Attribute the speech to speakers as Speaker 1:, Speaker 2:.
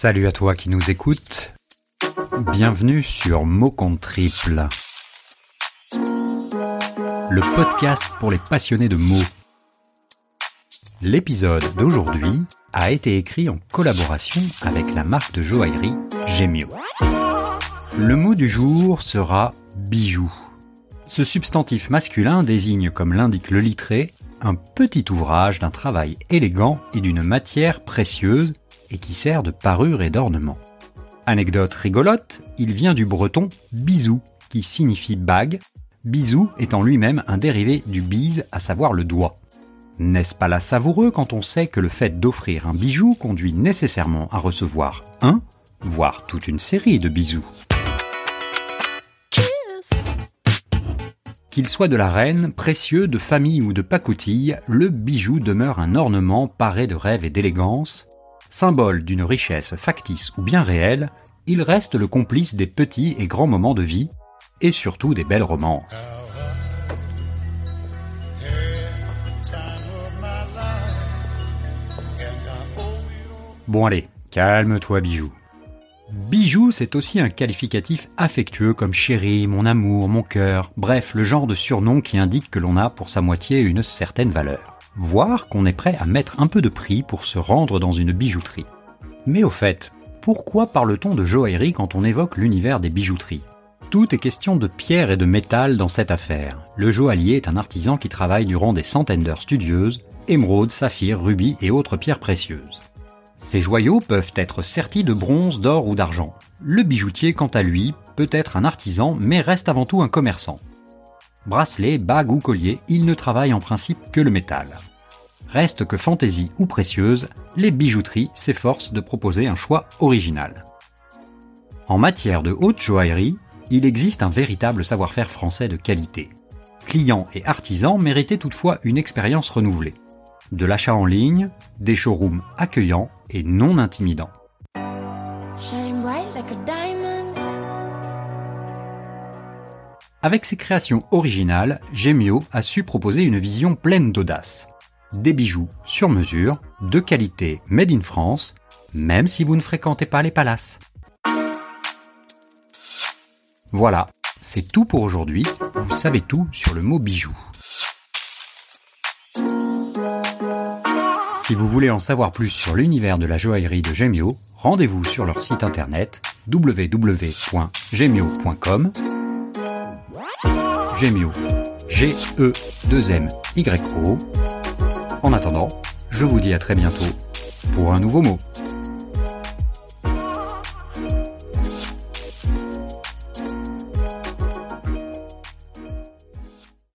Speaker 1: Salut à toi qui nous écoutes. Bienvenue sur Mot compte triple. Le podcast pour les passionnés de mots. L'épisode d'aujourd'hui a été écrit en collaboration avec la marque de joaillerie Gemio. Le mot du jour sera bijou. Ce substantif masculin désigne, comme l'indique le littré, un petit ouvrage d'un travail élégant et d'une matière précieuse et qui sert de parure et d'ornement. Anecdote rigolote, il vient du breton bisou, qui signifie bague, bisou étant lui-même un dérivé du bise, à savoir le doigt. N'est-ce pas là savoureux quand on sait que le fait d'offrir un bijou conduit nécessairement à recevoir un, voire toute une série de bisous? Qu'il soit de la reine, précieux, de famille ou de pacotille, le bijou demeure un ornement paré de rêve et d'élégance, Symbole d'une richesse factice ou bien réelle, il reste le complice des petits et grands moments de vie, et surtout des belles romances. Bon allez, calme-toi bijou. Bijou, c'est aussi un qualificatif affectueux comme chéri, mon amour, mon cœur, bref, le genre de surnom qui indique que l'on a pour sa moitié une certaine valeur voire qu'on est prêt à mettre un peu de prix pour se rendre dans une bijouterie. Mais au fait, pourquoi parle-t-on de joaillerie quand on évoque l'univers des bijouteries? Tout est question de pierre et de métal dans cette affaire. Le joaillier est un artisan qui travaille durant des centaines d'heures studieuses, émeraudes, saphirs, rubis et autres pierres précieuses. Ces joyaux peuvent être sertis de bronze, d'or ou d'argent. Le bijoutier, quant à lui, peut être un artisan mais reste avant tout un commerçant. Bracelet, bague ou collier, il ne travaille en principe que le métal. Reste que fantaisie ou précieuse, les bijouteries s'efforcent de proposer un choix original. En matière de haute joaillerie, il existe un véritable savoir-faire français de qualité. Clients et artisans méritaient toutefois une expérience renouvelée. De l'achat en ligne, des showrooms accueillants et non intimidants. Avec ses créations originales, Gemio a su proposer une vision pleine d'audace des bijoux sur mesure, de qualité made in France, même si vous ne fréquentez pas les palaces. Voilà, c'est tout pour aujourd'hui. Vous savez tout sur le mot bijou. Si vous voulez en savoir plus sur l'univers de la joaillerie de Gemio, rendez-vous sur leur site internet www.gemio.com. Gemio, G-E-2-M-Y-O en attendant, je vous dis à très bientôt pour un nouveau mot.